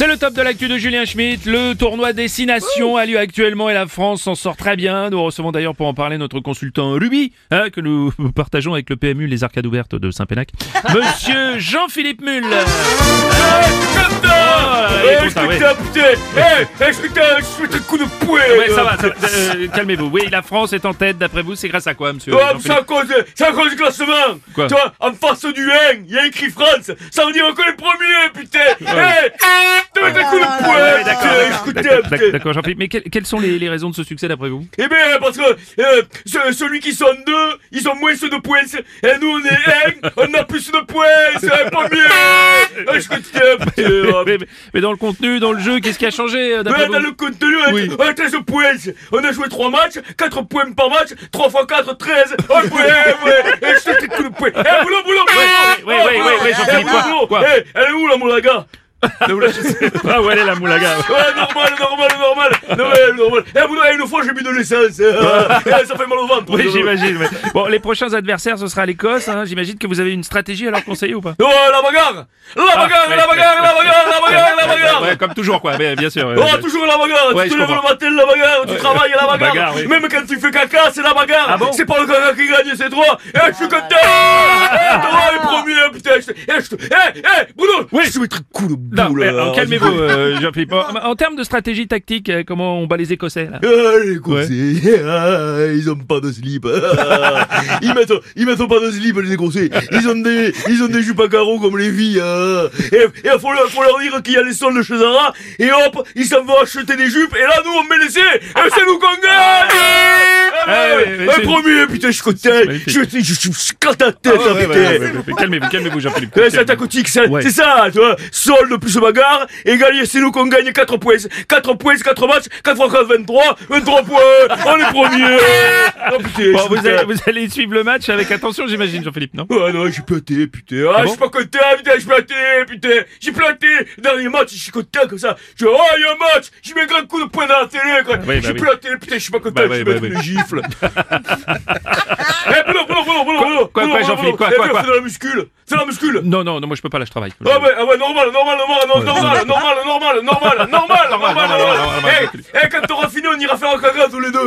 C'est le top de l'actu de Julien Schmitt. Le tournoi Destination a lieu actuellement et la France s'en sort très bien. Nous recevons d'ailleurs pour en parler notre consultant Ruby, hein, que nous partageons avec le PMU Les Arcades Ouvertes de Saint-Pénac. Monsieur Jean-Philippe Mull. Ouais, ça va, ça va. Euh, calmez-vous. Oui, la France est en tête. D'après vous, c'est grâce à quoi, monsieur Ouais, Jean-Philippe c'est à cause, c'est à cause du classement Quoi Tu vois, en face du 1, il y a écrit France Ça veut dire qu'on est premier, putain Eh, mets un coup de Ouais, poing, d'accord, putain, d'accord, Jean-Philippe. Mais quelles, quelles sont les, les raisons de ce succès d'après vous? Eh bien, parce que euh, ce- celui qui sont deux, ils ont moins de points. Et nous, on est un, on a plus de points. C'est un premier. Ah, putain. mais, mais- mais dans le contenu, dans le jeu, qu'est-ce qui a changé euh, d'après Ouais, vous? dans le contenu, Oui. on a 13 points. On a joué 3 matchs, 4 points par match, 3 x 4, 13. Oh, ouais, ouais. Et je te. Eh, boulot, boulot, ouais, ouais, ouais, ouais, Eh, quoi, boulot. quoi? Eh, elle est où la moulaga Ah, où elle est la moulaga Ouais, normal, normal, normal. Ouais, normal. Eh, eh, une fois, j'ai mis de l'essence. Eh, ça fait mal au ventre. Oui, j'imagine. mais- Bon, les prochains adversaires, ce sera l'Écosse. Hein. J'imagine que vous avez une stratégie à leur conseiller ou pas? Oh, la bagarre La bagarre, ouais, la bagarre, la bagarre, la bagarre, la bagarre Ouais, comme toujours, quoi. Mais, bien sûr. ouais, Oh, toujours la bagarre Ouais, Tu te lèves le matin, la bagarre, tu travailles, la bagarre, Bagarre, oui. Même quand tu fais caca, c'est la bagarre Ah bon C'est pas le caca qui gagne, c'est toi Eh, je suis content Eh, toi, le premier, putain Eh, je. Eh, eh, Bruno Oui. Je boule, mais, là. euh, calmez-vous, euh, Jean-Philippe. En, en termes de stratégie tactique, euh, comment on bat les Écossais là Ah, les Écossais, ah, ils ont pas de slip. Ah, ils mettent, ils mettent pas de slip, les Écossais. Ils ont des, ils ont des jupes à carreaux comme les filles. ah. Et, et faut leur, faut leur dire qu'il y a les soldes chez Zara. Et hop, ils s'en vont acheter des jupes. Et là, nous, on met l'essai. Et c'est nous qu'on gagne. Ah, Ah, ouais, ouais, ouais, un premier, putain, je suis content. Je, je, je, je, je la tête, Ah, ouais, putain. ouais, ouais, ouais, ouais. Calmez-vous, calmez-vous, Jean-Philippe. Ouais, c'est aquatique, c'est Ouais. c'est ça, tu vois. Solde plus bagarre, et gagner, c'est nous qu'on gagne 4 points. 4 points, 4 matchs, 4 fois 4, 23, 23 points, on est premier. Oh putain, Bon, je vous suis allez, content. vous allez suivre le match avec attention, j'imagine, Jean-Philippe, non? Ah non, j'ai planté, putain. Ah, Ah je bon suis pas content, putain, j'ai planté, putain. J'ai planté. Dernier match, je suis content comme ça. Je oh, il y a un match. J'ai mis un grand coup de poing dans la télé, quoi. Bah j'ai planté, putain, je suis pas content, je suis mettre oui. une gifle. Eh, boulot, boulot, boulot, boulot, boulot. quoi, Jean-Philippe, quoi, Eh, quoi, C'est de la muscule. C'est la muscule. Non, non, non, moi je peux pas, là, je travaille. Ah ouais, ah ouais, normal, normal, normal, normal, normal, normal, normal, normal, normal, normal, normal. Eh, eh, quand t'auras fini, on ira faire un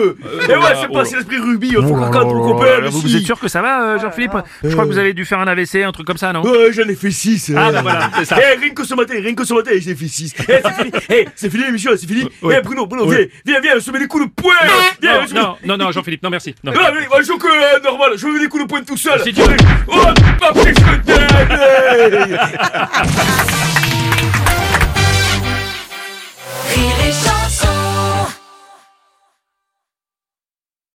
tous les deux. Et ouais, c'est oh pas si l'esprit mais vous, êtes sûr que ça va, euh, Jean-Philippe Je crois que vous avez dû faire un AVC, un truc comme ça, non? Ouais, j'en ai fait 6. Ah, bah voilà, c'est ça. Eh, rien que ce matin, rien que ce matin, j'ai fait 6. Eh, c'est fini. Eh, c'est fini l'émission, c'est fini. Eh, Bruno, Bruno, viens, viens, viens, on se met des coups de poing. Viens, Non, non, non, Jean-Philippe, non, merci. Non. Ah, mais, moi, je joue que euh, normal, je me mets des coups de poing tout seul. Si tu veux. Oh, je te donne.